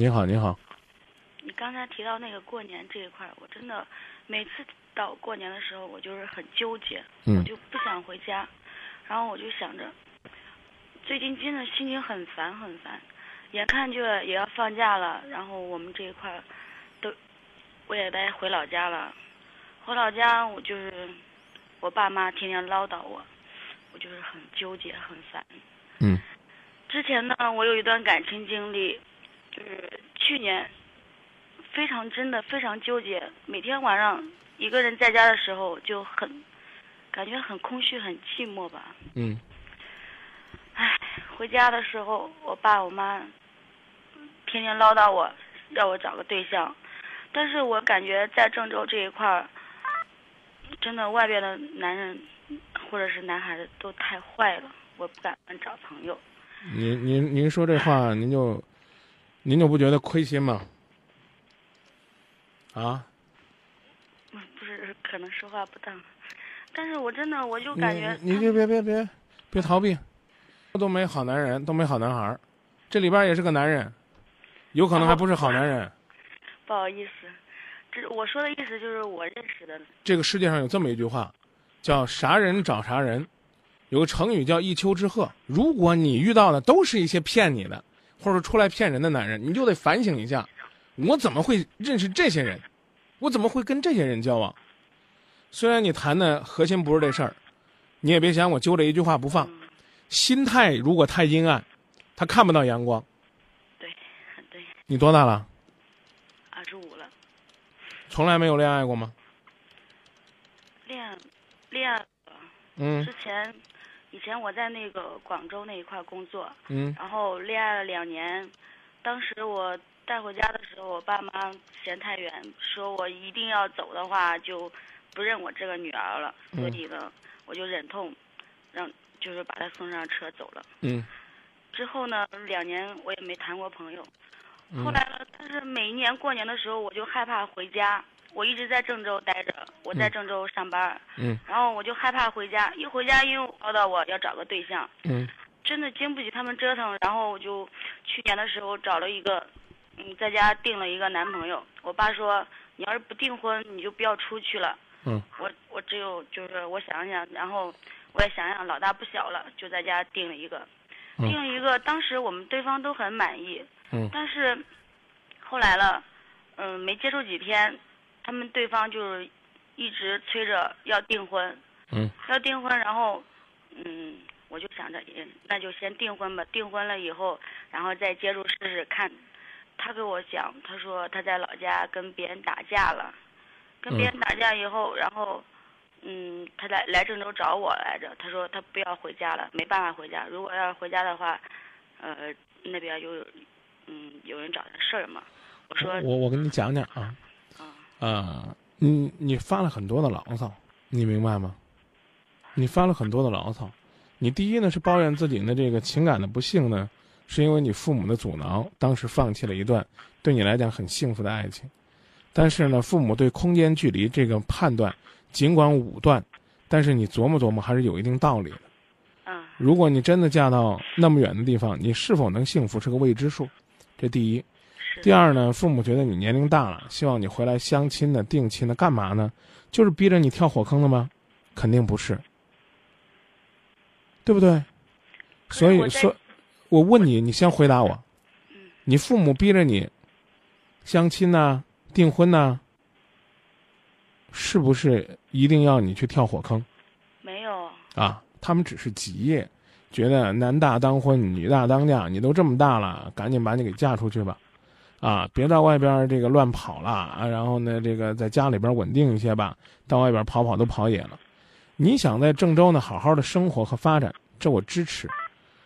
你好，你好。你刚才提到那个过年这一块儿，我真的每次到过年的时候，我就是很纠结，嗯我就不想回家，然后我就想着，最近真的心情很烦很烦，眼看就也要放假了，然后我们这一块儿都我也该回老家了，回老家我就是我爸妈天天唠叨我，我就是很纠结很烦。嗯之前呢，我有一段感情经历，就是去年非常真的非常纠结，每天晚上一个人在家的时候就很感觉很空虚、很寂寞吧。嗯唉，回家的时候，我爸我妈天天唠叨我，要我找个对象，但是我感觉在郑州这一块儿，真的外边的男人或者是男孩子都太坏了，我不敢找朋友。您您您说这话，您就您就不觉得亏心吗？啊？嗯，不是，可能说话不当，但是我真的我就感觉你你就别别别别逃避，都没好男人，都没好男孩儿，这里边也是个男人，有可能还不是好男人。不好意思，这我说的意思就是我认识的，这个世界上有这么一句话，叫“啥人找啥人”，有个成语叫“一丘之貉”。如果你遇到的都是一些骗你的，或者出来骗人的男人，你就得反省一下，我怎么会认识这些人？我怎么会跟这些人交往？虽然你谈的核心不是这事儿，你也别想我揪着一句话不放。嗯，心态如果太阴暗，他看不到阳光。对，很对，你多大了？二十五了，从来没有恋爱过吗？恋恋嗯之前，以前我在那个广州那一块工作，嗯然后恋爱了两年，当时我带回家的时候，我爸妈嫌太远，说我一定要走的话就不认我这个女儿了，嗯所以呢，我就忍痛让就是把她送上车走了。嗯之后呢，两年我也没谈过朋友。嗯后来呢，但是每一年过年的时候，我就害怕回家。我一直在郑州待着，我在嗯郑州上班，嗯然后我就害怕回家。一回家，因为唠叨我要找个对象，嗯真的经不起他们折腾。然后我就去年的时候找了一个，嗯，在家订了一个男朋友。我爸说，你要是不订婚，你就不要出去了。嗯我我只有就是我想想，然后我也想想老大不小了，就在家订了一个，嗯订了一个。当时我们对方都很满意，嗯但是后来了，嗯，没接触几天，他们对方就是一直催着要订婚，嗯要订婚，然后嗯，我就想着，嗯那就先订婚吧。订婚了以后，然后再接触试试看。他给我讲，他说他在老家跟别人打架了，跟别人打架以后，然后嗯，他来来郑州找我来着。他说他不要回家了，没办法回家。如果要是回家的话，呃，那边有嗯有人找他事儿嘛。我说我我跟你讲讲啊。啊，啊，你你发了很多的牢骚，你明白吗？你发了很多的牢骚，你第一呢是抱怨自己的这个情感的不幸呢，是因为你父母的阻挠，当时放弃了一段对你来讲很幸福的爱情，但是呢，父母对空间距离这个判断尽管武断，但是你琢磨琢磨还是有一定道理的。啊如果你真的嫁到那么远的地方，你是否能幸福是个未知数，这第一。是第二呢，父母觉得你年龄大了，希望你回来相亲的、定亲的，干嘛呢？就是逼着你跳火坑的吗？肯定不是，对不对？所以，说我问你，你先回答我，嗯你父母逼着你相亲呐、订婚呐、是不是一定要你去跳火坑没有啊？他们只是急业，觉得男大当婚，女大当嫁，你都这么大了，赶紧把你给嫁出去吧。啊，别到外边这个乱跑了啊！然后呢，这个在家里边稳定一些吧，到外边跑跑都跑野了。你想在郑州呢好好的生活和发展，这我支持，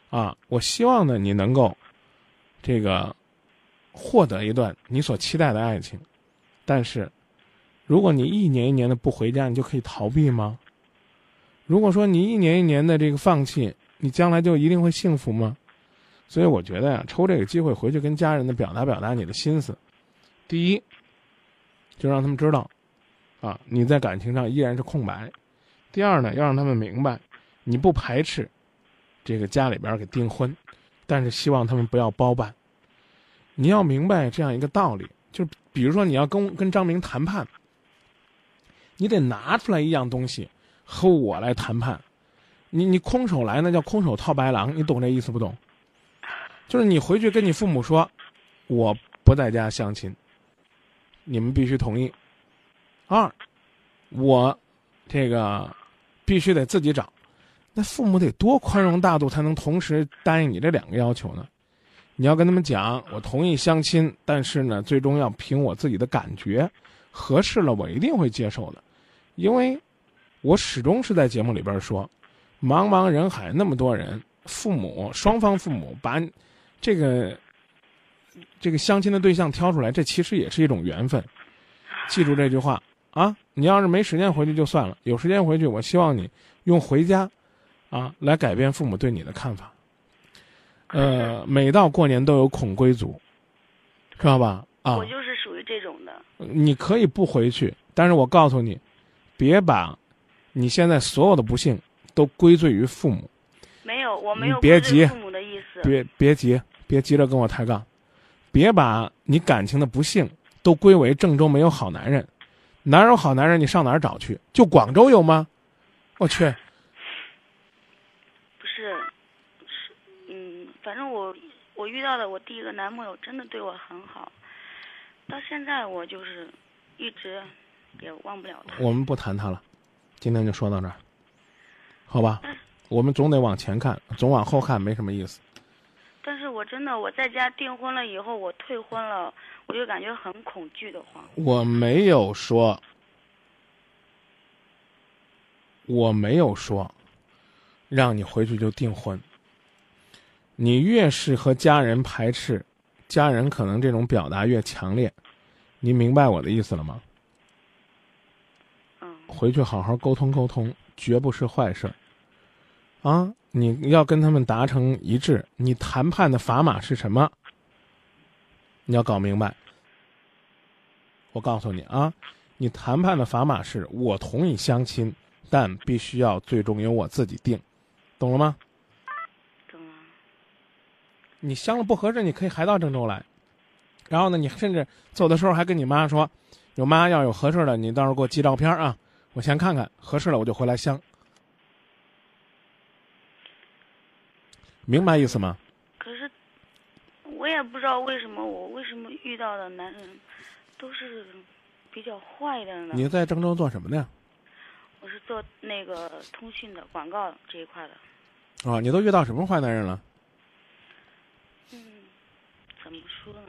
啊，我希望呢你能够，这个获得一段你所期待的爱情，但是，如果你一年一年的不回家，你就可以逃避吗？如果说你一年一年的这个放弃，你将来就一定会幸福吗？所以我觉得呀，抽这个机会回去跟家人呢表达表达你的心思。第一，就让他们知道，啊，你在感情上依然是空白。第二呢，要让他们明白，你不排斥这个家里边儿给订婚，但是希望他们不要包办。你要明白这样一个道理，就是比如说你要跟跟张明谈判，你得拿出来一样东西和我来谈判。你你空手来那叫空手套白狼，你懂这意思不懂？就是你回去跟你父母说，我不在家相亲，你们必须同意。二，我这个必须得自己找，那父母得多宽容大度，才能同时答应你这两个要求呢？你要跟他们讲，我同意相亲，但是呢，最终要凭我自己的感觉，合适了我一定会接受的，因为，我始终是在节目里边说，茫茫人海那么多人，父母双方父母把这个这个相亲的对象挑出来，这其实也是一种缘分。记住这句话啊！你要是没时间回去就算了，有时间回去，我希望你用回家啊来改变父母对你的看法。呃，每到过年都有恐归族，知道吧？啊，我就是属于这种的。你可以不回去，但是我告诉你，别把你现在所有的不幸都归罪于父母。没有，我没有别急，父母的意思。别别急，别急着跟我抬杠，别把你感情的不幸都归为郑州没有好男人。哪有好男人？你上哪儿找去？就广州有吗？我去。不是，嗯反正我我遇到的我第一个男朋友真的对我很好，到现在我就是一直也忘不了他。我们不谈他了，今天就说到这儿，好吧？我们总得往前看，总往后看没什么意思。但是我真的我在家订婚了以后，我退婚了，我就感觉很恐惧的慌。我没有说，我没有说，让你回去就订婚。你越是和家人排斥，家人可能这种表达越强烈，您明白我的意思了吗？嗯。回去好好沟通沟通，绝不是坏事。啊，你要跟他们达成一致，你谈判的砝码是什么？你要搞明白。我告诉你啊，你谈判的砝码是我同意相亲，但必须要最终由我自己定，懂了吗？懂了你相了不合适，你可以还到郑州来，然后呢，你甚至走的时候还跟你妈说：“有妈要有合适的，你到时候给我寄照片啊，我先看看合适了，我就回来相。”明白意思吗？可是我也不知道为什么我为什么遇到的男人都是比较坏的呢？你在郑州做什么的呀？我是做那个通讯的广告这一块的。哦，你都遇到什么坏男人了？嗯怎么说呢？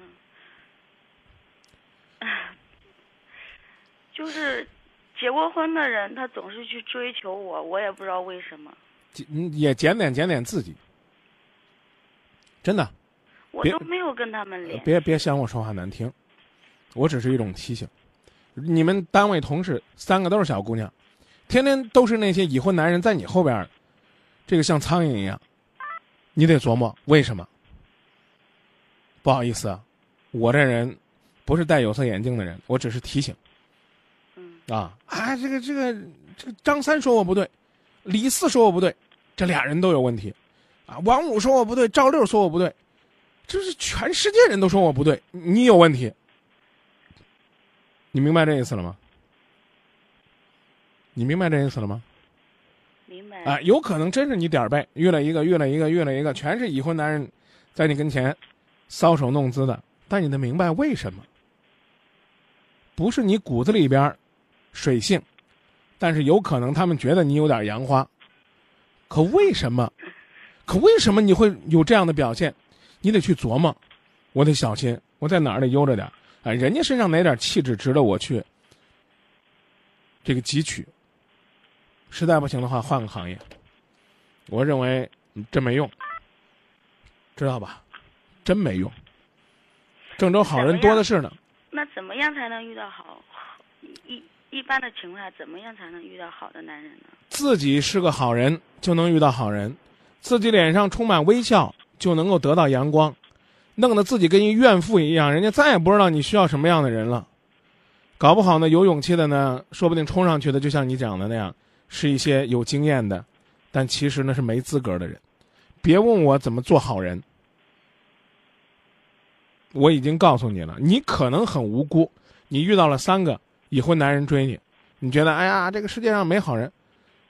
就是结过婚的人，他总是去追求我，我也不知道为什么。也检点检点自己，真的。我都没有跟他们连。别别嫌我说话难听，我只是一种提醒。你们单位同事三个都是小姑娘，天天都是那些已婚男人在你后边，这个像苍蝇一样，你得琢磨为什么。不好意思啊，我这人不是戴有色眼镜的人，我只是提醒。嗯啊啊，这个这个这个张三说我不对，李四说我不对，这俩人都有问题。啊，王五说我不对，赵六说我不对，这是全世界人都说我不对，你有问题。你明白这意思了吗？你明白这意思了吗？明白。啊，有可能真是你点儿背，遇了一个，遇了一个，遇了一个，全是已婚男人，在你跟前。搔首弄姿的，但你得明白为什么？不是你骨子里边水性，但是有可能他们觉得你有点杨花。可为什么？可为什么你会有这样的表现？你得去琢磨，我得小心，我在哪儿得悠着点啊，人家身上哪点气质值得我去这个汲取？实在不行的话，换个行业。我认为真没用，知道吧？真没用，郑州好人多的是呢。那怎么样才能遇到好？一一般的情况下，怎么样才能遇到好的男人呢？自己是个好人，就能遇到好人；自己脸上充满微笑，就能够得到阳光。弄得自己跟一怨妇一样，人家再也不知道你需要什么样的人了。搞不好呢，有勇气的呢，说不定冲上去的，就像你讲的那样，是一些有经验的，但其实呢是没资格的人。别问我怎么做好人。我已经告诉你了，你可能很无辜，你遇到了三个已婚男人追你，你觉得哎呀，这个世界上没好人，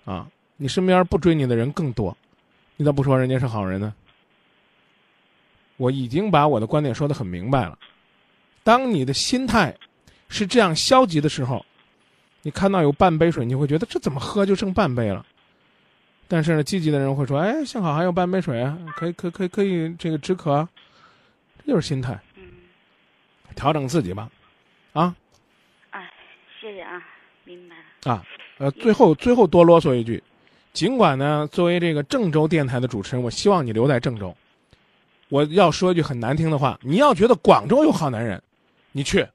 啊，你身边不追你的人更多，你咋不说人家是好人呢？我已经把我的观点说得很明白了。当你的心态是这样消极的时候，你看到有半杯水，你会觉得这怎么喝就剩半杯了。但是呢，积极的人会说：“哎，幸好还有半杯水啊，可以，可，可以，可以这个止渴。”这就是心态。嗯，调整自己吧，啊哎，谢谢啊，明白了。啊，呃，最后最后多啰嗦一句，尽管呢，作为这个郑州电台的主持人，我希望你留在郑州。我要说一句很难听的话，你要觉得广州有好男人，你去，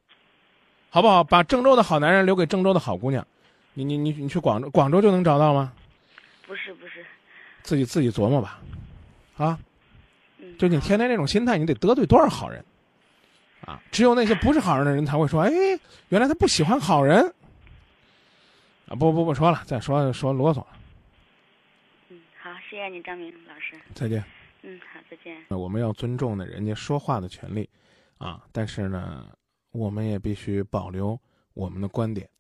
好不好？把郑州的好男人留给郑州的好姑娘，你你你你去广州，广州就能找到吗？不是不是，自己自己琢磨吧，啊。嗯，就你天天这种心态，你得得罪多少好人，啊！只有那些不是好人的人才会说：“哎，原来他不喜欢好人。”啊，不不不说了，再说说啰嗦了。谢谢你，张明老师。再见。嗯，好，再见。我们要尊重呢人家说话的权利，啊，但是呢，我们也必须保留我们的观点。